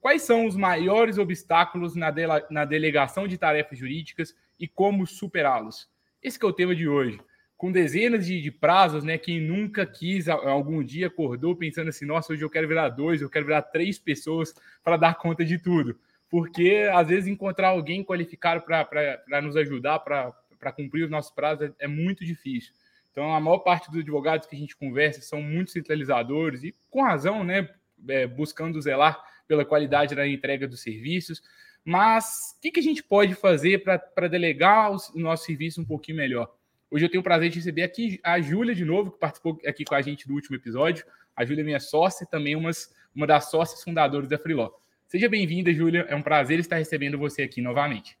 Quais são os maiores obstáculos na, de na delegação de tarefas jurídicas e como superá-los? Esse é o tema de hoje. Com dezenas de, de, prazos, né? Quem nunca quis, algum dia acordou pensando assim: nossa, hoje eu quero virar dois, eu quero virar três pessoas para dar conta de tudo porque às vezes encontrar alguém qualificado para nos ajudar, para cumprir os nossos prazos, é, é, muito difícil. Então, a maior parte dos advogados que a gente conversa são muito centralizadores e, com razão, né, é, buscando zelar pela qualidade da entrega dos serviços. Mas o que, que a gente pode fazer para delegar o nosso serviço um pouquinho melhor? Hoje eu tenho o prazer de receber aqui a Júlia de novo, que participou aqui com a gente do último episódio. A Júlia é minha sócia e também umas, uma das sócias fundadoras da Freeló. Seja bem-vinda, Júlia. É um prazer estar recebendo você aqui novamente.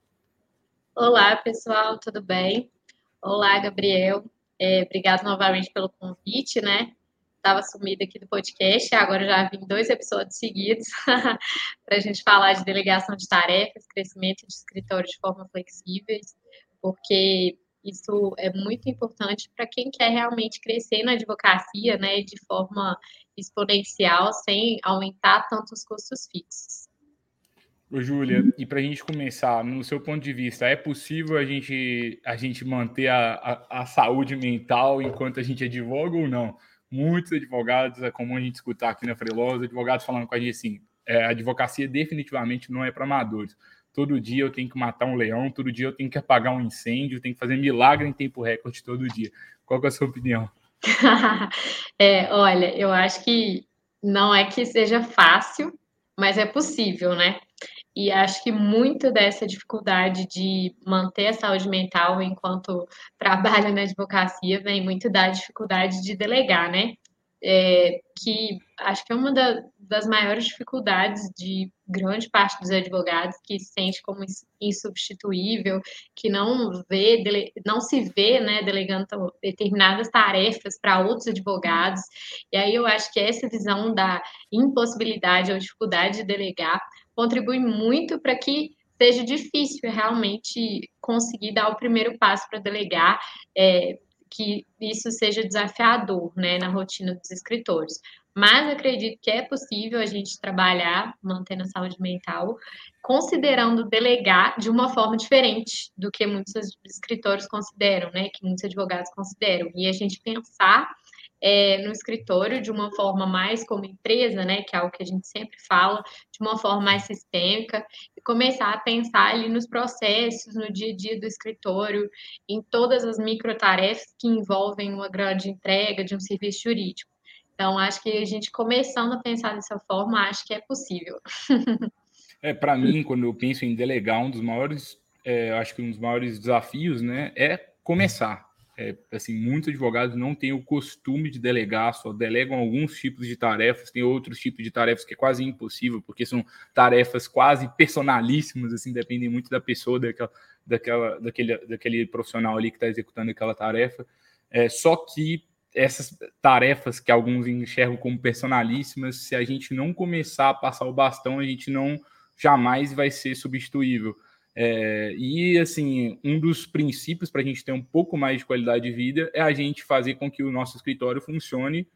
Olá, pessoal, tudo bem? Olá, Gabriel. É, obrigado novamente pelo convite, né? Estava sumida aqui do podcast, agora já vim dois episódios seguidos para a gente falar de delegação de tarefas, crescimento de escritório de forma flexível, porque isso é muito importante para quem quer realmente crescer na advocacia, né, de forma exponencial, sem aumentar tanto os custos fixos. Júlia, e para a gente começar, no seu ponto de vista, é possível a gente, a gente manter a, a, a saúde mental enquanto a gente advoga ou não? Muitos advogados, é comum a gente escutar aqui na Freelosa, advogados falando com a gente assim, é, a advocacia definitivamente não é para amadores. Todo dia eu tenho que matar um leão, todo dia eu tenho que apagar um incêndio, tenho que fazer milagre em tempo recorde todo dia. Qual é a sua opinião? é, olha, eu acho que não é que seja fácil, mas é possível, né? E acho que muito dessa dificuldade de manter a saúde mental enquanto trabalha na advocacia vem muito da dificuldade de delegar, né? é, que acho que é uma da, das maiores dificuldades de grande parte dos advogados que se sente como insubstituível, que não vê, dele, não se vê, né, delegando determinadas tarefas para outros advogados. E aí eu acho que essa visão da impossibilidade ou dificuldade de delegar contribui muito para que seja difícil realmente conseguir dar o primeiro passo para delegar. É, que isso seja desafiador, né, na rotina dos escritores. Mas acredito que é possível a gente trabalhar, mantendo a saúde mental, considerando delegar de uma forma diferente do que muitos escritores consideram, né, que muitos advogados consideram. E a gente pensar é, no escritório de uma forma mais como empresa, né, que é algo que a gente sempre fala, de uma forma mais sistêmica, e começar a pensar ali nos processos, no dia a dia do escritório, em todas as microtarefas que envolvem uma grande entrega de um serviço jurídico. Então, acho que a gente começando a pensar dessa forma, acho que é possível. é, para mim, quando eu penso em delegar, um dos maiores, é, acho que um dos maiores desafios, né, é começar é, assim, muitos advogados não têm o costume de delegar, só delegam alguns tipos de tarefas, tem outros tipos de tarefas que é quase impossível, porque são tarefas quase personalíssimas, assim, dependem muito da pessoa, daquela, daquela, daquele, daquele profissional ali que está executando aquela tarefa. É, só que essas tarefas que alguns enxergam como personalíssimas, se a gente não começar a passar o bastão, a gente não jamais vai ser substituível. É, e assim, um dos princípios para a gente ter um pouco mais de qualidade de vida é a gente fazer com que o nosso escritório funcione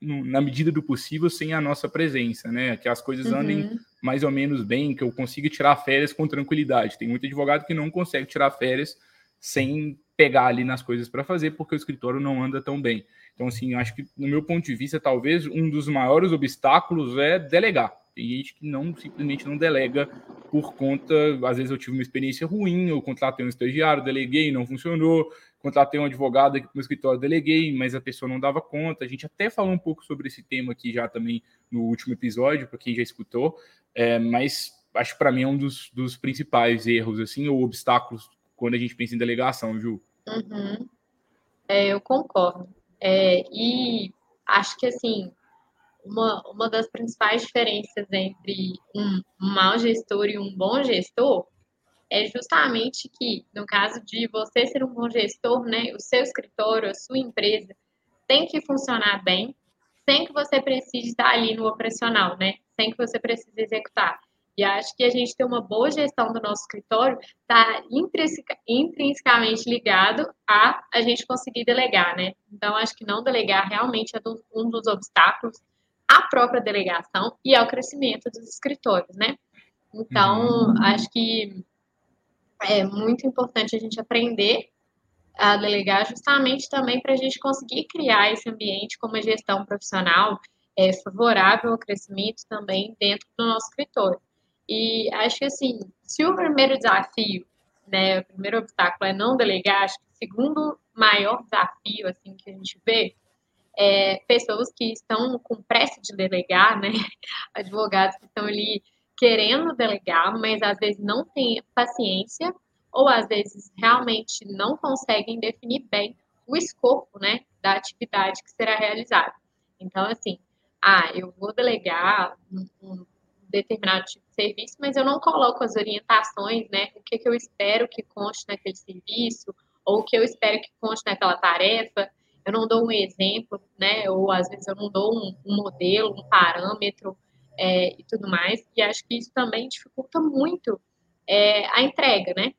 no, na medida do possível sem a nossa presença, né? Que as coisas uhum. andem mais ou menos bem, que eu consiga tirar férias com tranquilidade. Tem muito advogado que não consegue tirar férias sem pegar ali nas coisas para fazer, porque o escritório não anda tão bem. Então, assim, acho que, no meu ponto de vista, talvez um dos maiores obstáculos é delegar. Tem gente que não simplesmente não delega por conta, às vezes eu tive uma experiência ruim, eu contratei um estagiário, deleguei, não funcionou, contratei um advogado aqui para o escritório, deleguei, mas a pessoa não dava conta. A gente até falou um pouco sobre esse tema aqui já também no último episódio, para quem já escutou, é, mas acho que para mim é um dos, dos, principais erros, assim, ou obstáculos quando a gente pensa em delegação, Ju. Uhum. É, eu concordo. É, e acho que, assim, uma, uma das principais diferenças entre um mau gestor e um bom gestor é justamente que, no caso de você ser um bom gestor, né, o seu escritório, a sua empresa, tem que funcionar bem, sem que você precise estar ali no operacional, né? Sem que você precise executar. E acho que a gente ter uma boa gestão do nosso escritório está intrinsecamente ligado a a gente conseguir delegar, né? Então, acho que não delegar realmente é um dos obstáculos à própria delegação e ao crescimento dos escritórios, né? Então, uhum. acho que é muito importante a gente aprender a delegar justamente também para a gente conseguir criar esse ambiente com uma gestão profissional é, favorável ao crescimento também dentro do nosso escritório. E acho que assim, se o primeiro desafio, né, o primeiro obstáculo é não delegar, acho que o segundo maior desafio assim que a gente vê é pessoas que estão com pressa de delegar, né, advogados que estão ali querendo delegar, mas às vezes não têm paciência ou às vezes realmente não conseguem definir bem o escopo, né, da atividade que será realizada. Então, assim, ah, eu vou delegar um, determinado tipo de serviço, mas eu não coloco as orientações, né, o que, que eu espero que conste naquele serviço, ou o que eu espero que conste naquela tarefa, eu não dou um exemplo, né, ou às vezes eu não dou um, um modelo, um parâmetro é, e tudo mais, e acho que isso também dificulta muito é, a entrega, né,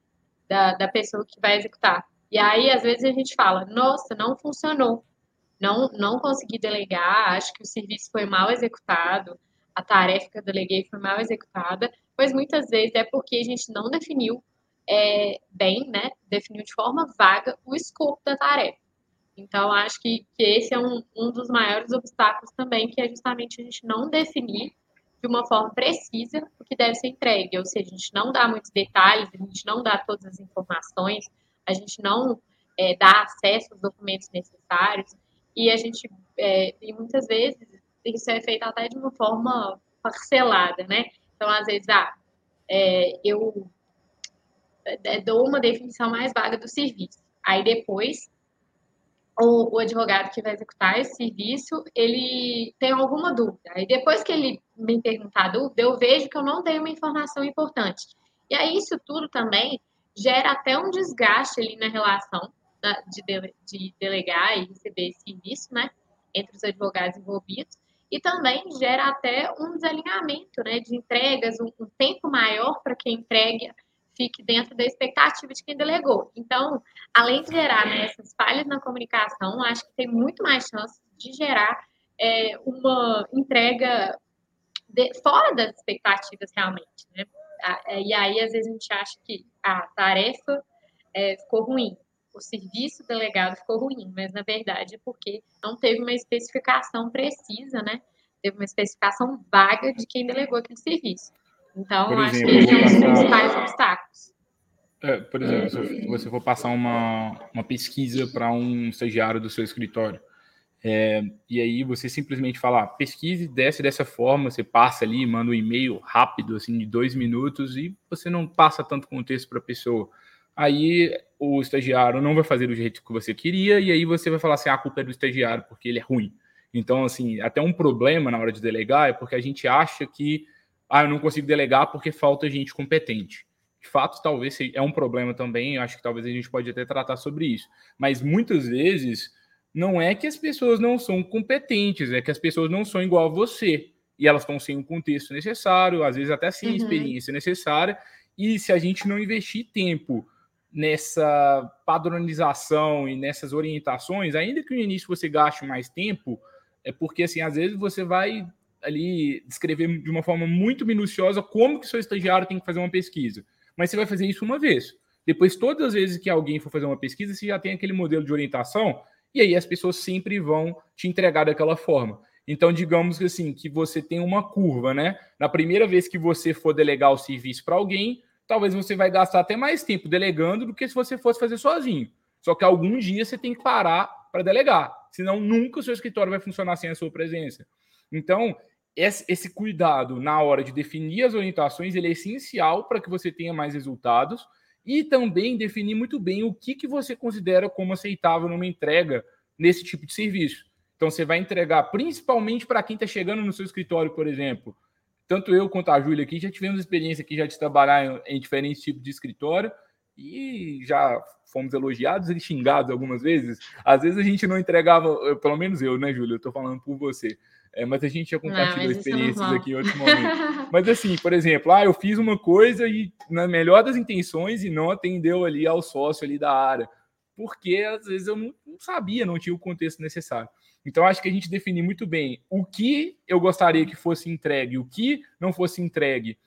da, da pessoa que vai executar. E aí, às vezes, a gente fala, nossa, não funcionou, não, não consegui delegar, acho que o serviço foi mal executado, a tarefa que eu deleguei foi mal executada, pois muitas vezes é porque a gente não definiu é, bem, né, definiu de forma vaga o escopo da tarefa. Então, acho que, que esse é um, um dos maiores obstáculos também, que é justamente a gente não definir de uma forma precisa o que deve ser entregue, ou seja, a gente não dá muitos detalhes, a gente não dá todas as informações, a gente não é, dá acesso aos documentos necessários, e a gente, é, e muitas vezes, isso é feito até de uma forma parcelada, né? Então, às vezes, ah, é, eu dou uma definição mais vaga do serviço, aí depois o, o, advogado que vai executar esse serviço, ele tem alguma dúvida. Aí depois que ele me perguntar a dúvida, eu vejo que eu não tenho uma informação importante. E aí isso tudo também gera até um desgaste ali na relação da, de, de, de delegar e receber esse serviço, né, entre os advogados envolvidos. E também gera até um desalinhamento, né, de entregas, um, um tempo maior para quem entrega fique dentro da expectativa de quem delegou. Então, além de gerar né, essas falhas na comunicação, acho que tem muito mais chance de gerar é, uma entrega de, fora das expectativas realmente. Né? É, e aí, às vezes, a gente acha que a tarefa é, ficou ruim, o serviço delegado ficou ruim, mas na verdade é porque não teve uma especificação precisa, né? Teve uma especificação vaga de quem delegou aquele serviço. Então, por acho exemplo, que esse é um dos principais obstáculos. É, por exemplo, se você for passar uma, uma pesquisa para um estagiário do seu escritório, é, e aí você simplesmente fala, ah, pesquise, desce dessa forma, você passa ali, manda um e-mail rápido, assim, de dois minutos, e você não passa tanto contexto para a pessoa. Aí o estagiário não vai fazer do jeito que você queria, e aí você vai falar assim, ah, a culpa é do estagiário, porque ele é ruim. Então, assim, até um problema na hora de delegar é porque a gente acha que ah, eu não consigo delegar porque falta gente competente. De fato, talvez é um problema também, acho que talvez a gente pode até tratar sobre isso. Mas muitas vezes não é que as pessoas não são competentes, é que as pessoas não são igual a você. E elas estão sem o contexto necessário, às vezes até sem a uhum. experiência necessária. E se a gente não investir tempo nessa padronização e nessas orientações, ainda que no início você gaste mais tempo, é porque assim, às vezes você vai ali descrever de uma forma muito minuciosa como que seu estagiário tem que fazer uma pesquisa. Mas você vai fazer isso uma vez. Depois, todas as vezes que alguém for fazer uma pesquisa, você já tem aquele modelo de orientação, e aí as pessoas sempre vão te entregar daquela forma. Então, digamos que assim, que você tem uma curva, né? Na primeira vez que você for delegar o serviço para alguém, talvez você vai gastar até mais tempo delegando do que se você fosse fazer sozinho. Só que algum dia você tem que parar para delegar, senão nunca o seu escritório vai funcionar sem a sua presença. Então, esse, cuidado na hora de definir as orientações ele é essencial para que você tenha mais resultados e também definir muito bem o que, que você considera como aceitável numa entrega nesse tipo de serviço. Então você vai entregar, principalmente para quem está chegando no seu escritório, por exemplo. Tanto eu quanto a Júlia aqui já tivemos experiência aqui já de trabalhar em, em diferentes tipos de escritório e já fomos elogiados e xingados algumas vezes. Às vezes a gente não entregava, pelo menos eu, né, Júlia? Eu estou falando por você. É, mas a gente já compartilhou é experiências aqui em outros momentos. mas assim, por exemplo, ah, eu fiz uma coisa e na melhor das intenções e não atendeu ali ao sócio ali da área, porque às vezes eu não, não sabia, não tinha o contexto necessário. Então acho que a gente definiu muito bem o que eu gostaria que fosse entregue, o que não fosse entregue,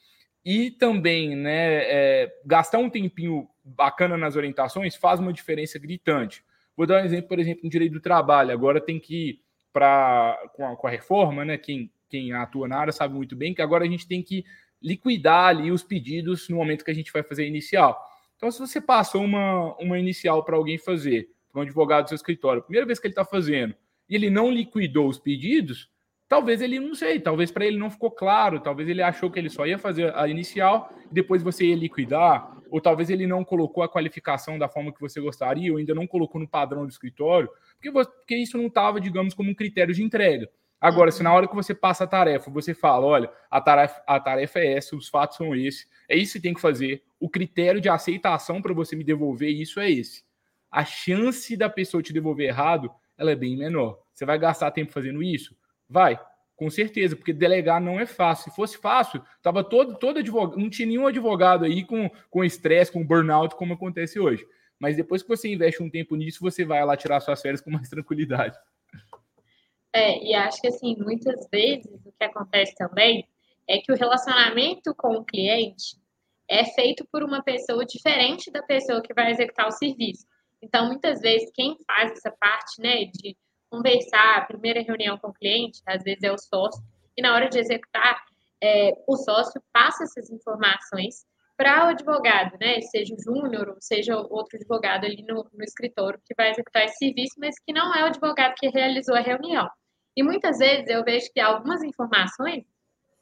e também, né, é, gastar um tempinho bacana nas orientações faz uma diferença gritante. Vou dar um exemplo, por exemplo, no direito do trabalho. Agora tem que para com, com, a reforma, né? Quem, quem atua na área sabe muito bem que agora a gente tem que liquidar ali os pedidos no momento que a gente vai fazer a inicial. Então, se você passou uma, uma inicial para alguém fazer, para um advogado do seu escritório, primeira vez que ele está fazendo, e ele não liquidou os pedidos, talvez ele não sei, talvez para ele não ficou claro, talvez ele achou que ele só ia fazer a inicial depois você ia liquidar, ou talvez ele não colocou a qualificação da forma que você gostaria, ou ainda não colocou no padrão do escritório, porque, porque isso não estava, digamos, como um critério de entrega. Agora, se na hora que você passa a tarefa, você fala, olha, a tarefa, a tarefa é essa, os fatos são esses, é isso que tem que fazer, o critério de aceitação para você me devolver isso é esse. A chance da pessoa te devolver errado, ela é bem menor. Você vai gastar tempo fazendo isso? Vai, com certeza, porque delegar não é fácil. Se fosse fácil, tava todo, todo advogado, não tinha nenhum advogado aí com com estresse, com burnout, como acontece hoje. Mas depois que você investe um tempo nisso, você vai lá tirar suas férias com mais tranquilidade. É, e acho que assim, muitas vezes o que acontece também é que o relacionamento com o cliente é feito por uma pessoa diferente da pessoa que vai executar o serviço. Então, muitas vezes, quem faz essa parte, né, de conversar, a primeira reunião com o cliente, às vezes é o sócio, e na hora de executar, é, o sócio passa essas informações para o advogado, né? Seja o júnior ou seja outro advogado ali no, no, escritório que vai executar esse serviço, mas que não é o advogado que realizou a reunião. E muitas vezes eu vejo que algumas informações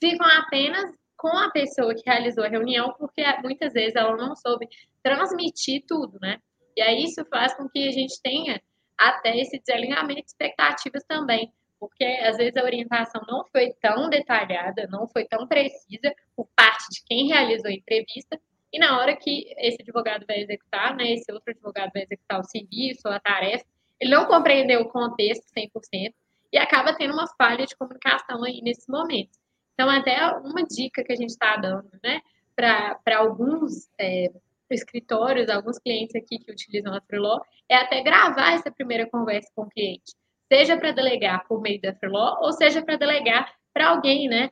ficam apenas com a pessoa que realizou a reunião, porque muitas vezes ela não soube transmitir tudo, né? E aí isso faz com que a gente tenha até esse desalinhamento de expectativas também, porque às vezes a orientação não foi tão detalhada, não foi tão precisa por parte de quem realizou a entrevista, e na hora que esse advogado vai executar, né, esse outro advogado vai executar o serviço ou a tarefa, ele não compreendeu o contexto 100% e acaba tendo uma falha de comunicação aí nesse momento. Então, até uma dica que a gente está dando, né, para alguns é, escritórios, alguns clientes aqui que utilizam a Freeló, é até gravar essa primeira conversa com o cliente. Seja para delegar por meio da Freeló, ou seja para delegar para alguém, né?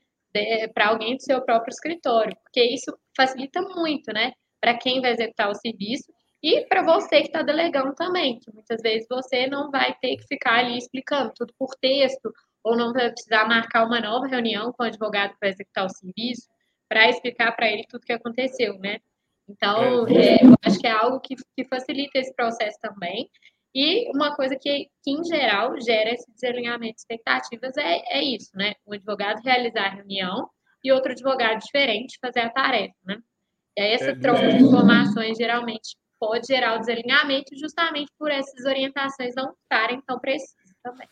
Para alguém do seu próprio escritório, porque isso facilita muito, né? Para quem vai executar o serviço e para você que está delegando também, que muitas vezes você não vai ter que ficar ali explicando tudo por texto, ou não vai precisar marcar uma nova reunião com o advogado para executar o serviço, para explicar para ele tudo que aconteceu, né? Então, é, é, eu acho que é algo que, que facilita esse processo também. E uma coisa que, que, em geral, gera esse desalinhamento de expectativas é, é isso, né? Um advogado realizar a reunião e outro advogado diferente fazer a tarefa, né? E aí essa é, troca de informações geralmente pode gerar o desalinhamento justamente por essas orientações não estarem tão precisas também.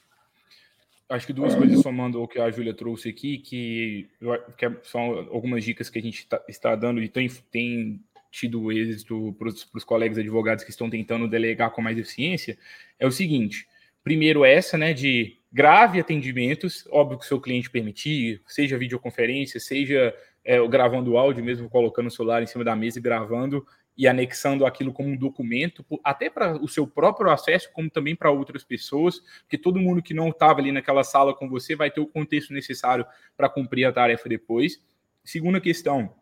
Acho que duas coisas somando o que a Júlia trouxe aqui, que, que é, são algumas dicas que a gente tá, está dando e tem, tem tido êxito para os colegas advogados que estão tentando delegar com mais eficiência, é o seguinte: primeiro, essa, né, de grave atendimentos, óbvio que o seu cliente permitir, seja videoconferência, seja é, gravando áudio, mesmo colocando o celular em cima da mesa e gravando e anexando aquilo como um documento, até para o seu próprio acesso, como também para outras pessoas, porque todo mundo que não estava ali naquela sala com você vai ter o contexto necessário para cumprir a tarefa depois. Segunda questão,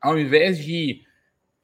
ao invés de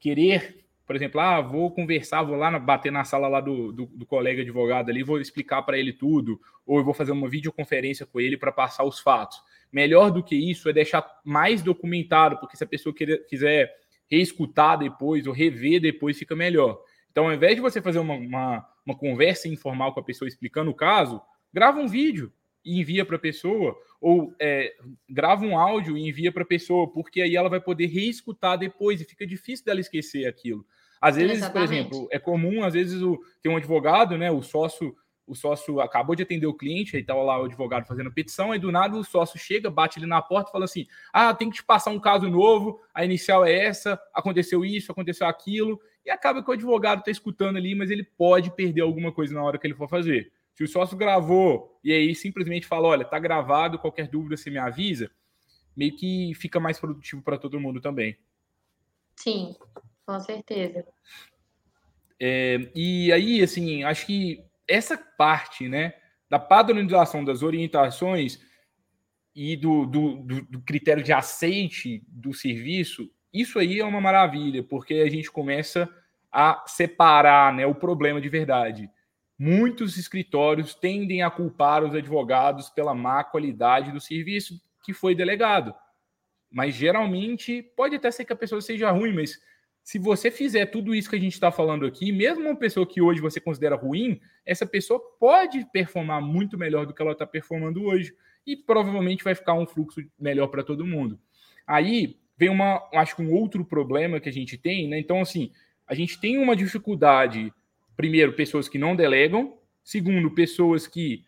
querer, por exemplo, ah, vou conversar, vou lá bater na sala lá do, do, do colega advogado ali, vou explicar para ele tudo, ou eu vou fazer uma videoconferência com ele para passar os fatos. Melhor do que isso é deixar mais documentado, porque se a pessoa quiser reescutar depois ou rever depois, fica melhor. Então, ao invés de você fazer uma, uma, uma conversa informal com a pessoa explicando o caso, grava um vídeo e envia para a pessoa, ou é, grava um áudio e envia para a pessoa, porque aí ela vai poder reescutar depois e fica difícil dela esquecer aquilo. Às vezes, Exatamente. por exemplo, é comum, às vezes, o, tem um advogado, né, o sócio, o sócio acabou de atender o cliente, aí estava lá o advogado fazendo petição, aí do nada o sócio chega, bate ali na porta e fala assim: ah, tem que te passar um caso novo, a inicial é essa, aconteceu isso, aconteceu aquilo, e acaba que o advogado está escutando ali, mas ele pode perder alguma coisa na hora que ele for fazer. Se o sócio gravou e aí simplesmente fala: olha, tá gravado, qualquer dúvida você me avisa, meio que fica mais produtivo para todo mundo também. Sim, com certeza. É, e aí, assim, acho que essa parte, né, da padronização das orientações e do, do, do, do critério de aceite do serviço, isso aí é uma maravilha, porque a gente começa a separar né, o problema de verdade. Muitos escritórios tendem a culpar os advogados pela má qualidade do serviço que foi delegado. Mas geralmente pode até ser que a pessoa seja ruim, mas se você fizer tudo isso que a gente está falando aqui, mesmo uma pessoa que hoje você considera ruim, essa pessoa pode performar muito melhor do que ela está performando hoje. E provavelmente vai ficar um fluxo melhor para todo mundo. Aí vem uma, acho que um outro problema que a gente tem, né? Então, assim, a gente tem uma dificuldade, primeiro, pessoas que não delegam, segundo, pessoas que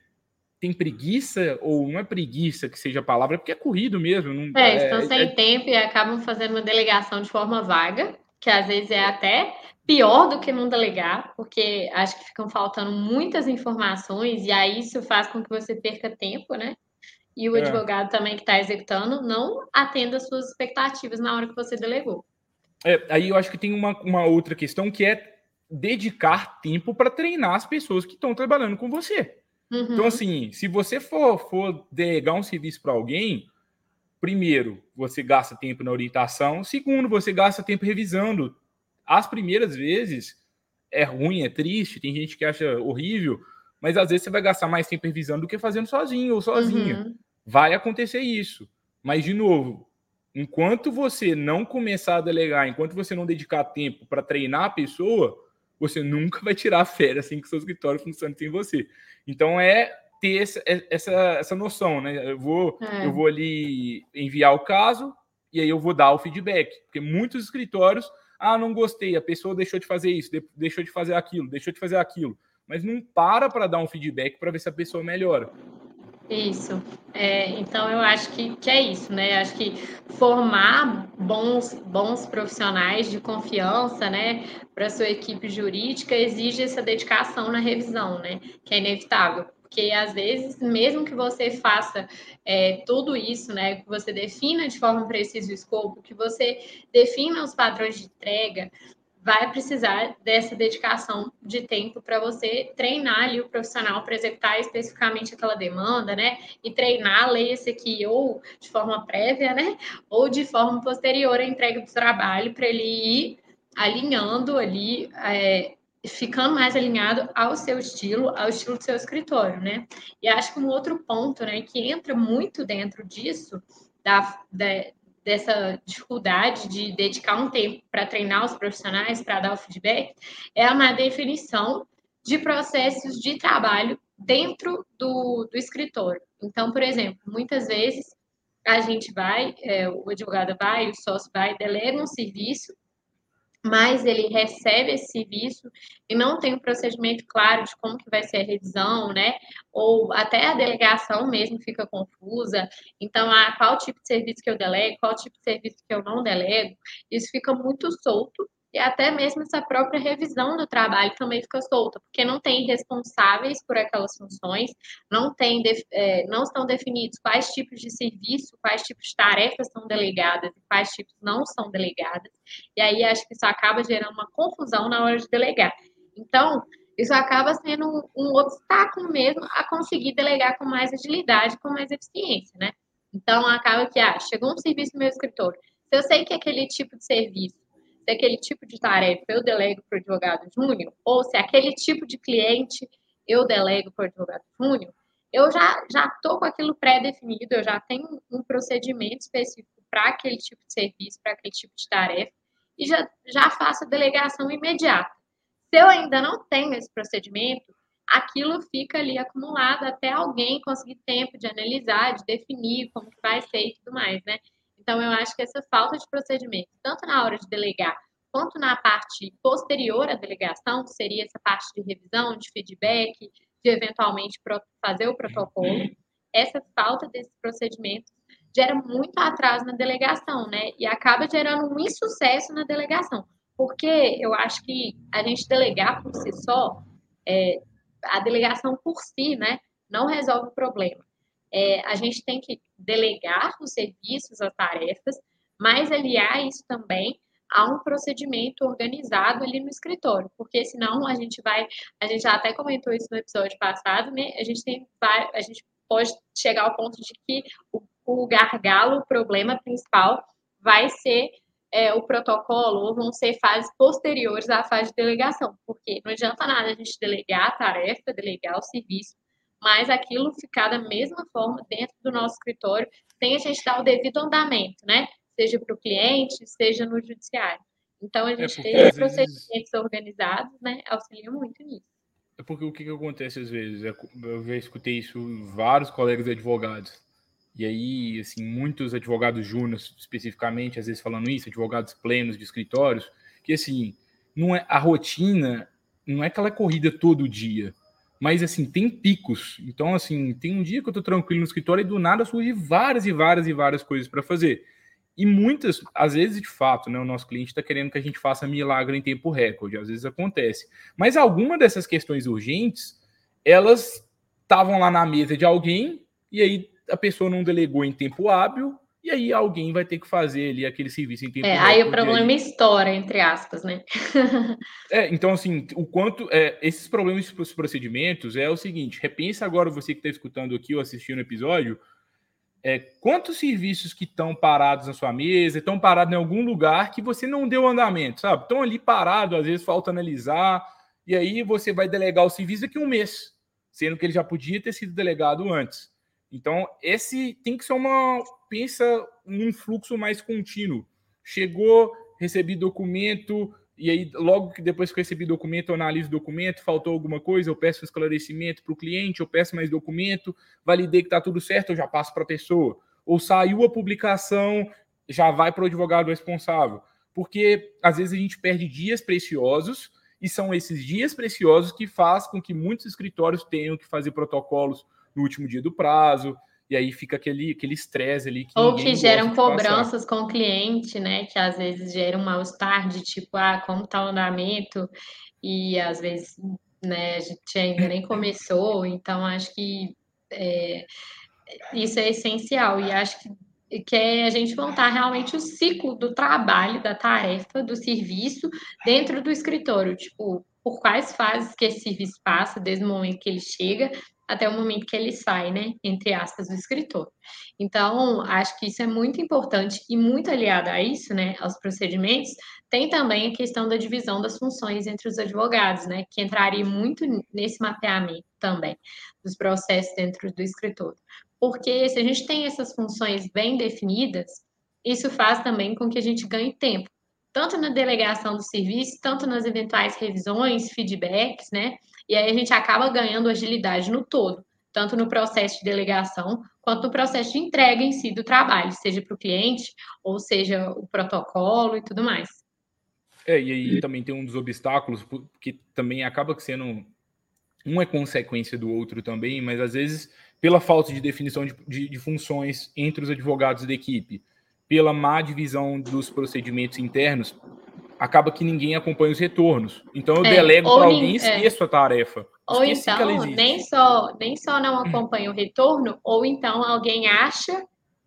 têm preguiça, ou não é preguiça que seja a palavra, é porque é corrido mesmo. Não, é, estão é, sem é... tempo e acabam fazendo uma delegação de forma vaga que às vezes é até pior do que não delegar, porque acho que ficam faltando muitas informações e aí isso faz com que você perca tempo, né? E o é. advogado também que está executando não atenda às suas expectativas na hora que você delegou. É, aí eu acho que tem uma, uma outra questão que é dedicar tempo para treinar as pessoas que estão trabalhando com você. Uhum. Então, assim, se você for, for delegar um serviço para alguém, primeiro, você gasta tempo na orientação, segundo, você gasta tempo revisando. As primeiras vezes é ruim, é triste, tem gente que acha horrível, mas às vezes você vai gastar mais tempo revisando do que fazendo sozinho ou sozinha. Uhum. Vai acontecer isso. Mas, de novo, enquanto você não começar a delegar, enquanto você não dedicar tempo para treinar a pessoa, você nunca vai tirar férias assim que seu escritório funcione sem você. Então é ter essa, é, essa, essa noção, né? Eu vou, é. eu vou ali enviar o caso e aí eu vou dar o feedback, porque muitos escritórios, ah, não gostei, a pessoa deixou de fazer isso, deixou de fazer aquilo, deixou de fazer aquilo, mas não para para dar um feedback para ver se a pessoa melhora. Isso. É, então eu acho que, que é isso, né? Acho que formar bons, bons profissionais de confiança, né, para sua equipe jurídica exige essa dedicação na revisão, né? Que é inevitável porque às vezes, mesmo que você faça é, tudo isso, né, que você defina de forma precisa o escopo, que você defina os padrões de entrega, vai precisar dessa dedicação de tempo para você treinar ali o profissional para executar especificamente aquela demanda, né? E treinar, leia-se aqui, ou de forma prévia, né? Ou de forma posterior à entrega do trabalho, para ele ir alinhando ali é, ficando mais alinhado ao seu estilo, ao estilo do seu escritório, né? E acho que um outro ponto, né, que entra muito dentro disso, da, da dessa dificuldade de dedicar um tempo para treinar os profissionais, para dar o feedback, é uma definição de processos de trabalho dentro do, do escritório. Então, por exemplo, muitas vezes a gente vai, é, o advogado vai, o sócio vai, delega um serviço mas ele recebe esse serviço e não tem um procedimento claro de como que vai ser a revisão, né? Ou até a delegação mesmo fica confusa. Então, ah, qual tipo de serviço que eu delego, qual tipo de serviço que eu não delego, isso fica muito solto e até mesmo essa própria revisão do trabalho também fica solta, porque não tem responsáveis por aquelas funções, não, tem, é, não estão definidos quais tipos de serviço, quais tipos de tarefas são delegadas e quais tipos não são delegadas. E aí acho que isso acaba gerando uma confusão na hora de delegar. Então, isso acaba sendo um, obstáculo mesmo a conseguir delegar com mais agilidade, com mais eficiência, né? Então, acaba que, ah, chegou um serviço no meu escritório. Se eu sei que aquele tipo de serviço se aquele tipo de tarefa eu delego para o advogado júnior, ou se aquele tipo de cliente eu delego para o advogado júnior, eu já já estou com aquilo pré-definido, eu já tenho um procedimento específico para aquele tipo de serviço, para aquele tipo de tarefa, e já, já faço a delegação imediata. Se eu ainda não tenho esse procedimento, aquilo fica ali acumulado até alguém conseguir tempo de analisar, de definir como que vai ser e tudo mais, né? Então, eu acho que essa falta de procedimento, tanto na hora de delegar, quanto na parte posterior à delegação, que seria essa parte de revisão, de feedback, de eventualmente fazer o protocolo. Essa falta desse procedimento gera muito atraso na delegação, né? E acaba gerando um insucesso na delegação. Porque eu acho que a gente delegar por si só, é, a delegação por si, né, não resolve o problema. É, a gente tem que delegar os serviços, as tarefas, mas aliar isso também a um procedimento organizado ali no escritório, porque senão a gente vai, a gente já até comentou isso no episódio passado, né? A gente tem, a gente pode chegar ao ponto de que o, o gargalo, o problema principal, vai ser é, o protocolo ou vão ser fases posteriores à fase de delegação, porque não adianta nada a gente delegar a tarefa, delegar o serviço, mas aquilo ficar da mesma forma dentro do nosso escritório, sem a gente dar o devido andamento, né? seja para o cliente, seja no judiciário. Então, a é gente é procedimentos vezes... organizados, né, auxilia muito nisso. É porque o que, que acontece às vezes? Eu já escutei isso em vários colegas advogados. E aí, assim, muitos advogados júniores, especificamente, às vezes falando isso, advogados plenos de escritórios, que assim, não é a rotina, não é aquela corrida todo dia, mas assim, tem picos. Então, assim, tem um dia que eu tô tranquilo no escritório e do nada surge várias e várias e várias coisas para fazer. E muitas, às vezes, de fato, né, o nosso cliente está querendo que a gente faça milagre em tempo recorde, às vezes acontece. Mas alguma dessas questões urgentes, elas estavam lá na mesa de alguém, e aí a pessoa não delegou em tempo hábil, e aí alguém vai ter que fazer ali aquele serviço em tempo É, aí o problema aí... estoura, entre aspas, né? é, então, assim, o quanto. É, esses problemas de procedimentos é o seguinte: repensa agora você que está escutando aqui ou assistindo o episódio é, quantos serviços que estão parados na sua mesa, estão parados em algum lugar que você não deu andamento, sabe? Estão ali parados, às vezes falta analisar, e aí você vai delegar o serviço daqui a um mês, sendo que ele já podia ter sido delegado antes. Então, esse tem que ser uma. Pensa num fluxo mais contínuo. Chegou, recebi documento, e aí, logo que depois que eu recebi documento, eu analiso o documento, faltou alguma coisa, eu peço um esclarecimento para o cliente, eu peço mais documento, validei que está tudo certo, eu já passo para a pessoa. Ou saiu a publicação, já vai para o advogado responsável. Porque às vezes a gente perde dias preciosos, e são esses dias preciosos que faz com que muitos escritórios tenham que fazer protocolos no último dia do prazo, e aí fica aquele aquele estresse ali. Que Ou que geram cobranças com o cliente, né? Que às vezes gera um mal-estar de tipo, ah, como tá o andamento, e às vezes né, a gente ainda nem começou, então acho que é, isso é essencial, e acho que que é a gente montar realmente o ciclo do trabalho, da tarefa, do serviço dentro do escritório, tipo, por quais fases que esse serviço passa, desde o momento que ele chega até o momento que ele sai, né, entre aspas, do escritor. Então, acho que isso é muito importante e muito aliado a isso, né, aos procedimentos, tem também a questão da divisão das funções entre os advogados, né, que entraria muito nesse mapeamento também dos processos dentro do escritor. Porque se a gente tem essas funções bem definidas, isso faz também com que a gente ganhe tempo, tanto na delegação do serviço, tanto nas eventuais revisões, feedbacks, né, e aí a gente acaba ganhando agilidade no todo, tanto no processo de delegação quanto no processo de entrega em si do trabalho, seja para o cliente ou seja o protocolo e tudo mais. É, e aí também tem um dos obstáculos que também acaba sendo um é consequência do outro também, mas às vezes pela falta de definição de, de, de funções entre os advogados da equipe, pela má divisão dos procedimentos internos, acaba que ninguém acompanha os retornos. Então eu é, delego para alguém e esqueço é. a tarefa. Ou então, nem só, nem só não acompanha o retorno, ou então alguém acha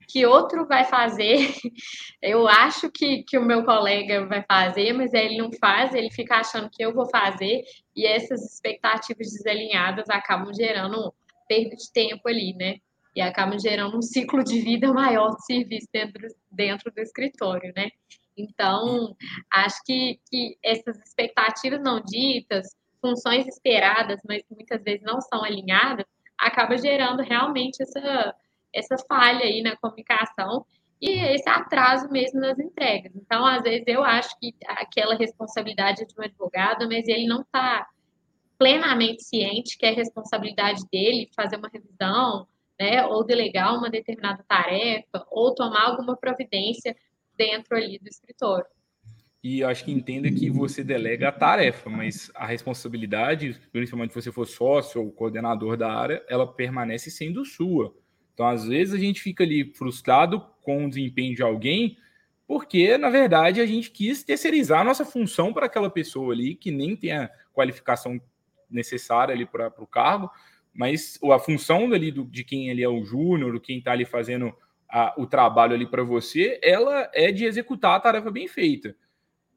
que outro vai fazer. Eu acho que, que o meu colega vai fazer, mas ele não faz, ele fica achando que eu vou fazer, e essas expectativas desalinhadas acabam gerando perda de tempo ali, né? E acabam gerando um ciclo de vida maior de serviço dentro, dentro do escritório, né? Então, acho que, que essas expectativas não ditas, funções esperadas, mas que muitas vezes não são alinhadas, acaba gerando realmente essa, essa falha aí na comunicação e esse atraso mesmo nas entregas. Então, às vezes, eu acho que aquela responsabilidade é de um advogado, mas ele não está plenamente ciente que é responsabilidade dele fazer uma revisão, né, ou delegar uma determinada tarefa, ou tomar alguma providência dentro ali do escritório. e acho que entenda que você delega a tarefa, mas a responsabilidade, principalmente se você for sócio ou coordenador da área, ela permanece sendo sua. Então, às vezes, a gente fica ali frustrado com o desempenho de alguém, porque, na verdade, a gente quis terceirizar a nossa função para aquela pessoa ali, que nem tem a qualificação necessária ali para o cargo, mas a função ali do, de quem ali é o júnior, quem está ali fazendo a, o trabalho ali para você, ela é de executar a tarefa bem feita.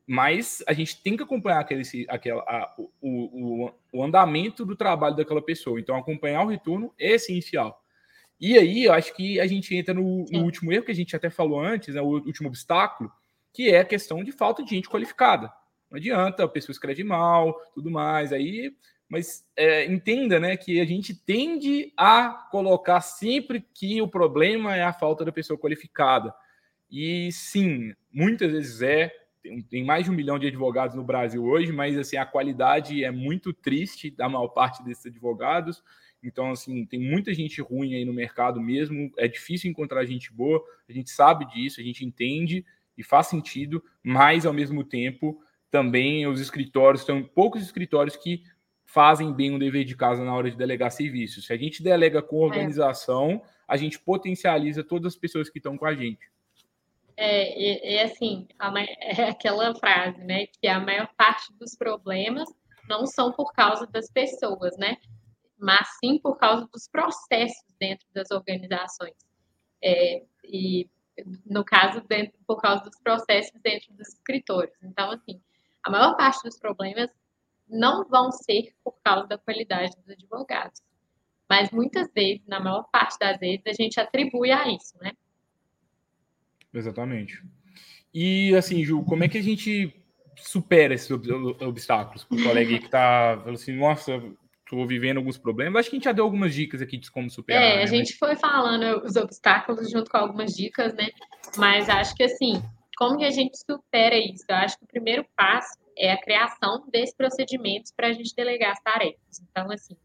Mas a gente tem que acompanhar aquele, aquela, a, o, o, o andamento do trabalho daquela pessoa. Então, acompanhar o retorno é essencial. E aí, eu acho que a gente entra no, no último erro que a gente até falou antes, né, o último obstáculo, que é a questão de falta de gente qualificada. Não adianta, a pessoa escreve mal, tudo mais. Aí mas é, entenda né, que a gente tende a colocar sempre que o problema é a falta da pessoa qualificada. E sim, muitas vezes é. Tem, mais de um milhão de advogados no Brasil hoje, mas assim a qualidade é muito triste da maior parte desses advogados. Então, assim, tem muita gente ruim aí no mercado mesmo. É difícil encontrar gente boa. A gente sabe disso, a gente entende e faz sentido, mas ao mesmo tempo também os escritórios, são poucos escritórios que fazem bem o dever de casa na hora de delegar serviços. Se a gente delega com é. organização, é. a gente potencializa todas as pessoas que estão com a gente. É, é assim, a, é aquela frase, né, que a maior parte dos problemas não são por causa das pessoas, né, mas sim por causa dos processos dentro das organizações. É, e, no caso, dentro, por causa dos processos dentro dos escritórios. Então, assim, a maior parte dos problemas não vão ser por causa da qualidade dos advogados. Mas muitas vezes, na maior parte das vezes, a gente atribui a isso, né? Exatamente. E assim, Ju, como é que a gente supera esses obstáculos? O colega que está falando assim, nossa, estou vivendo alguns problemas. Acho que a gente já deu algumas dicas aqui de como superar. É, né? a gente foi falando os obstáculos junto com algumas dicas, né? Mas acho que assim, como que a gente supera isso? Eu acho que o primeiro passo é a criação desses procedimentos para a gente delegar as tarefas. Então, assim,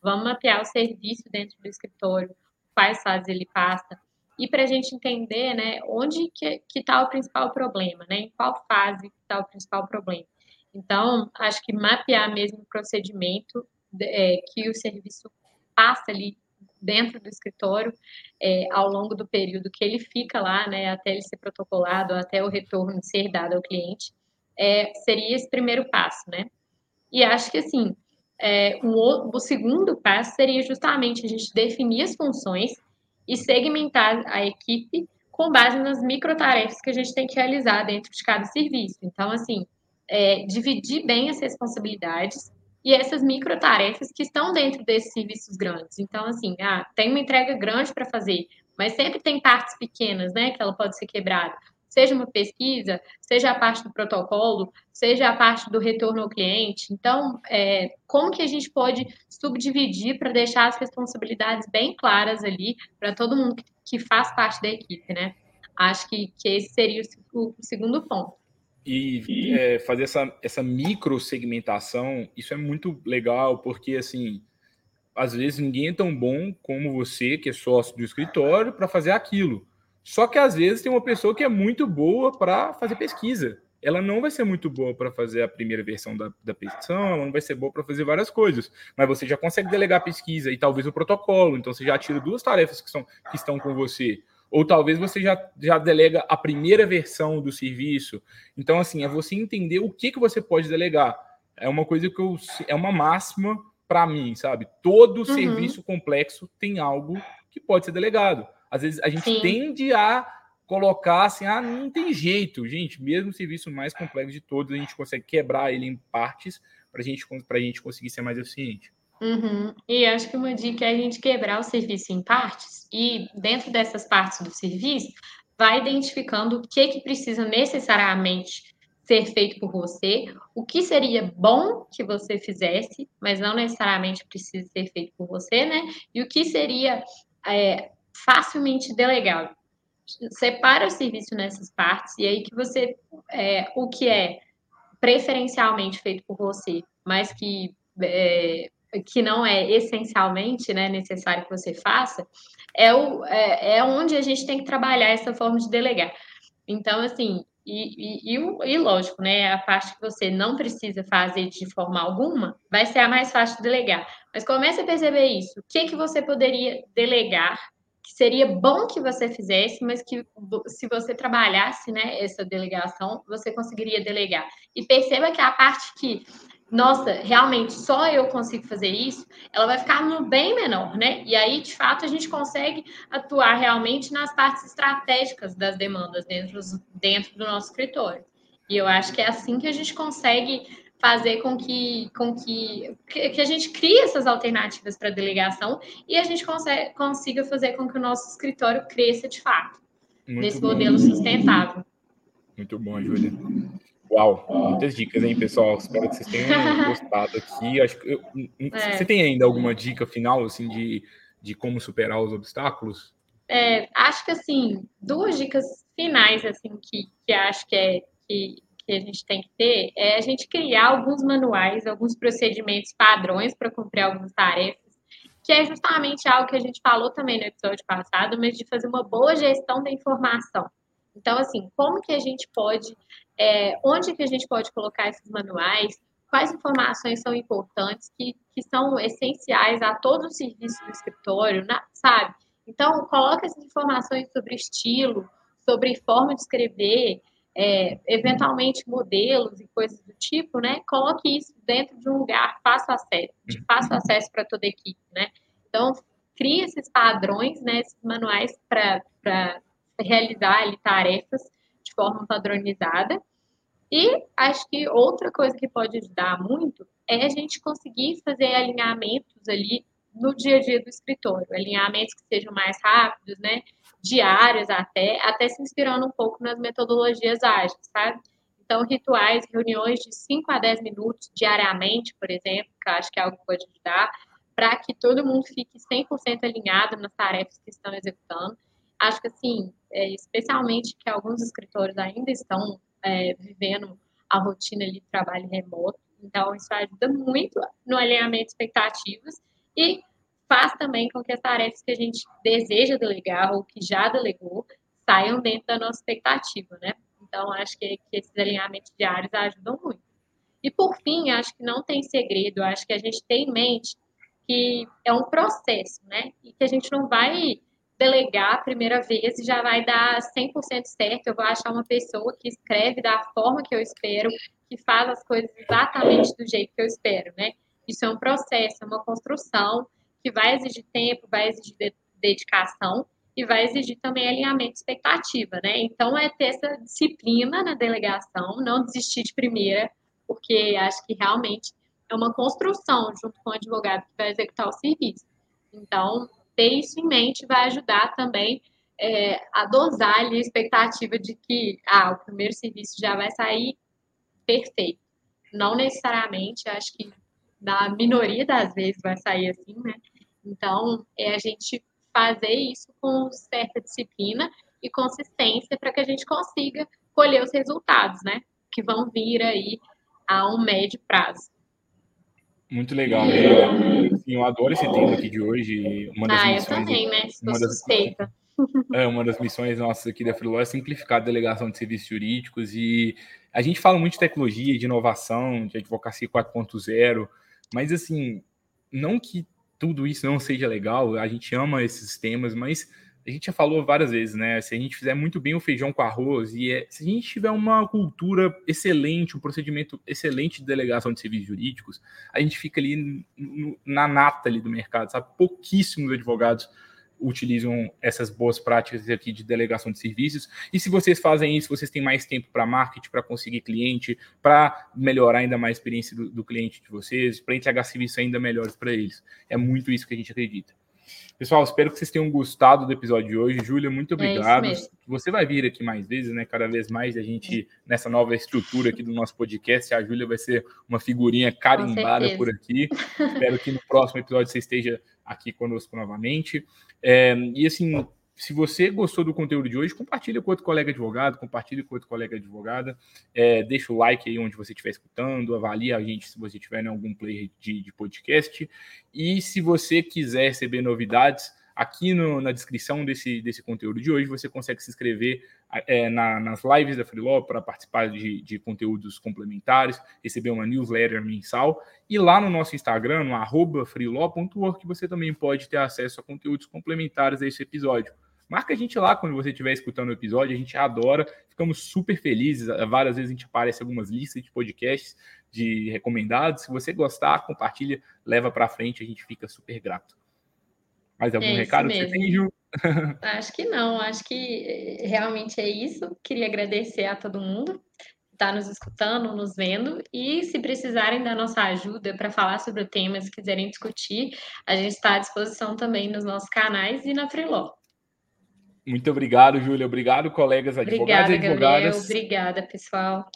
vamos mapear o serviço dentro do escritório, quais fases ele passa, e para a gente entender, né, onde que está o principal problema, né, em qual fase está o principal problema. Então, acho que mapear mesmo o procedimento é, que o serviço passa ali dentro do escritório é, ao longo do período que ele fica lá, né, até ele ser protocolado, até o retorno ser dado ao cliente é, seria esse primeiro passo, né? E acho que, assim, é, o, segundo passo seria justamente a gente definir as funções e segmentar a equipe com base nas microtarefas que a gente tem que realizar dentro de cada serviço. Então, assim, é, dividir bem as responsabilidades e essas microtarefas que estão dentro desses serviços grandes. Então, assim, ah, tem uma entrega grande para fazer, mas sempre tem partes pequenas, né, que ela pode ser quebrada seja uma pesquisa, seja a parte do protocolo, seja a parte do retorno ao cliente. Então, é, como que a gente pode subdividir para deixar as responsabilidades bem claras ali para todo mundo que, que, faz parte da equipe, né? Acho que, que esse seria o, o segundo ponto. E é, fazer essa, essa micro segmentação, isso é muito legal, porque assim, às vezes ninguém é tão bom como você, que é sócio do escritório, para fazer aquilo. Só que às vezes tem uma pessoa que é muito boa para fazer pesquisa. Ela não vai ser muito boa para fazer a primeira versão da, da petição, ela não vai ser boa para fazer várias coisas. Mas você já consegue delegar a pesquisa e talvez o protocolo. Então você já tira duas tarefas que, são, que estão com você. Ou talvez você já, já delega a primeira versão do serviço. Então, assim, é você entender o que, que você pode delegar. É uma coisa que eu. É uma máxima para mim, sabe? Todo uhum. serviço complexo tem algo que pode ser delegado. Às vezes a gente Sim. tende a colocar assim, ah, não tem jeito, gente. Mesmo o serviço mais complexo de todos, a gente consegue quebrar ele em partes para gente, a gente conseguir ser mais eficiente. Uhum. E acho que uma dica é a gente quebrar o serviço em partes e dentro dessas partes do serviço vai identificando o que que precisa necessariamente ser feito por você, o que seria bom que você fizesse, mas não necessariamente precisa ser feito por você, né? E o que seria é, facilmente delegável. Separa o serviço nessas partes e aí que você, é, o que é preferencialmente feito por você, mas que, é, que não é essencialmente né, necessário que você faça, é, o, é, é onde a gente tem que trabalhar essa forma de delegar. Então, assim, E, e, e, e, lógico, né? A parte que você não precisa fazer de forma alguma vai ser a mais fácil de delegar. Mas comece a perceber isso. O que, que você poderia delegar que seria bom que você fizesse, mas que se você trabalhasse né, essa delegação, você conseguiria delegar. E perceba que a parte que nossa, realmente só eu consigo fazer isso, ela vai ficar no bem menor, né? E aí, de fato, a gente consegue atuar realmente nas partes estratégicas das demandas dentro, dentro do nosso escritório. E eu acho que é assim que a gente consegue fazer com que, com que, que a gente crie essas alternativas para delegação e a gente consegue, consiga fazer com que o nosso escritório cresça de fato, Muito nesse bom. modelo sustentável. Muito bom, Júlia. Uau, muitas dicas, hein, pessoal? Espero que vocês tenham gostado aqui. Acho que eu, é. Você tem ainda alguma dica final, assim, de, de como superar os obstáculos? É, acho que, assim, duas dicas finais, assim, que, que acho que, é, que, que a gente tem que ter é a gente criar alguns manuais, alguns procedimentos padrões para cumprir algumas tarefas, que é justamente algo que a gente falou também no episódio passado, mas de fazer uma boa gestão da informação. Então, assim, como que a gente pode, é, onde que a gente pode colocar esses manuais, quais informações são importantes, que, que são essenciais a todo o serviço do escritório, na, sabe? Então, coloca essas informações sobre estilo, sobre forma de escrever, é, eventualmente modelos e coisas do tipo, né? Coloque isso dentro de um lugar fácil acesso, de fácil acesso para toda a equipe, né? Então, crie esses padrões, né, esses manuais para realizar ali, tarefas de forma padronizada. E acho que outra coisa que pode ajudar muito é a gente conseguir fazer alinhamentos ali no dia a dia do escritório, alinhamentos que sejam mais rápidos, né? Diários até, até se inspirando um pouco nas metodologias ágeis, sabe? Então, rituais, reuniões de 5 a 10 minutos diariamente, por exemplo, que eu acho que é algo que pode ajudar, para que todo mundo fique 100% alinhado nas tarefas que estão executando. Acho que, assim, é, especialmente que alguns escritórios ainda estão é, vivendo a rotina de trabalho remoto, então isso ajuda muito no alinhamento de expectativas e faz também com que as tarefas que a gente deseja delegar ou que já delegou saiam dentro da nossa expectativa, né? Então, acho que, que esses alinhamentos diários ajudam muito. E, por fim, acho que não tem segredo, acho que a gente tem em mente que é um processo, né? E que a gente não vai delegar a primeira vez e já vai dar 100% certo. Eu vou achar uma pessoa que escreve da forma que eu espero, que faz as coisas exatamente do jeito que eu espero, né? Isso é um processo, é uma construção que vai exigir tempo, vai exigir dedicação e vai exigir também alinhamento de expectativa, né? Então, é ter essa disciplina na delegação, não desistir de primeira, porque acho que realmente é uma construção junto com o advogado que vai executar o serviço. Então, ter isso em mente vai ajudar também é, a dosar ali a expectativa de que ah, o primeiro serviço já vai sair perfeito. Não necessariamente, acho que na minoria das vezes vai sair assim, né? Então, é a gente fazer isso com certa disciplina e consistência para que a gente consiga colher os resultados, né? Que vão vir aí a um médio prazo. Muito legal, né? Assim, eu adoro esse tema aqui de hoje. Uma das ah, missões, eu também, né? Estou uma das, suspeita. É, uma das missões nossas aqui da Freeló é simplificar a delegação de serviços jurídicos e a gente fala muito de tecnologia, de inovação, de advocacia 4.0, mas assim, não que tudo isso não seja legal, a gente ama esses temas, mas a gente já falou várias vezes, né? Se a gente fizer muito bem o feijão com arroz e é, se a gente tiver uma cultura excelente, um procedimento excelente de delegação de serviços jurídicos, a gente fica ali no, na nata ali do mercado, sabe? Pouquíssimos advogados utilizam essas boas práticas aqui de delegação de serviços. E se vocês fazem isso, vocês têm mais tempo para marketing, para conseguir cliente, para melhorar ainda mais a experiência do, do cliente de vocês, para entregar serviços ainda melhores para eles. É muito isso que a gente acredita. Pessoal, espero que vocês tenham gostado do episódio de hoje. Júlia, muito é obrigado. É Você vai vir aqui mais vezes, né? Cada vez mais a gente, nessa nova estrutura aqui do nosso podcast, a Júlia vai ser uma figurinha carimbada por aqui. espero que no próximo episódio você esteja aqui conosco novamente. É, e assim, se você gostou do conteúdo de hoje, compartilhe com outro colega advogado, compartilhe com outro colega advogada, é, deixa o like aí onde você estiver escutando, avalie a gente se você tiver em algum player de, de podcast. E se você quiser receber novidades, Aqui no, na descrição desse, desse conteúdo de hoje, você consegue se inscrever é, na, nas lives da Freelaw para participar de, de, conteúdos complementares, receber uma newsletter mensal. E lá no nosso Instagram, no freelaw.work, você também pode ter acesso a conteúdos complementares a esse episódio. Marca a gente lá quando você estiver escutando o episódio, a gente adora, ficamos super felizes. Várias vezes a gente aparece algumas listas de podcasts de recomendados. Se você gostar, compartilha, leva para frente, a gente fica super grato. Mais algum é recado que você tem, Ju? Acho que não, acho que eh, realmente é isso. Queria agradecer a todo mundo que está nos escutando, nos vendo, e se precisarem da nossa ajuda para falar sobre o tema, se quiserem discutir, a gente está à disposição também nos nossos canais e na Freeló. Muito obrigado, Júlia. Obrigado, colegas advogados Obrigada, e advogadas. Gabriel. Obrigada, pessoal.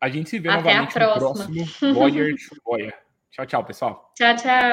A gente se vê Até novamente no próximo Lawyer to Lawyer. Tchau, tchau, pessoal. Tchau, tchau.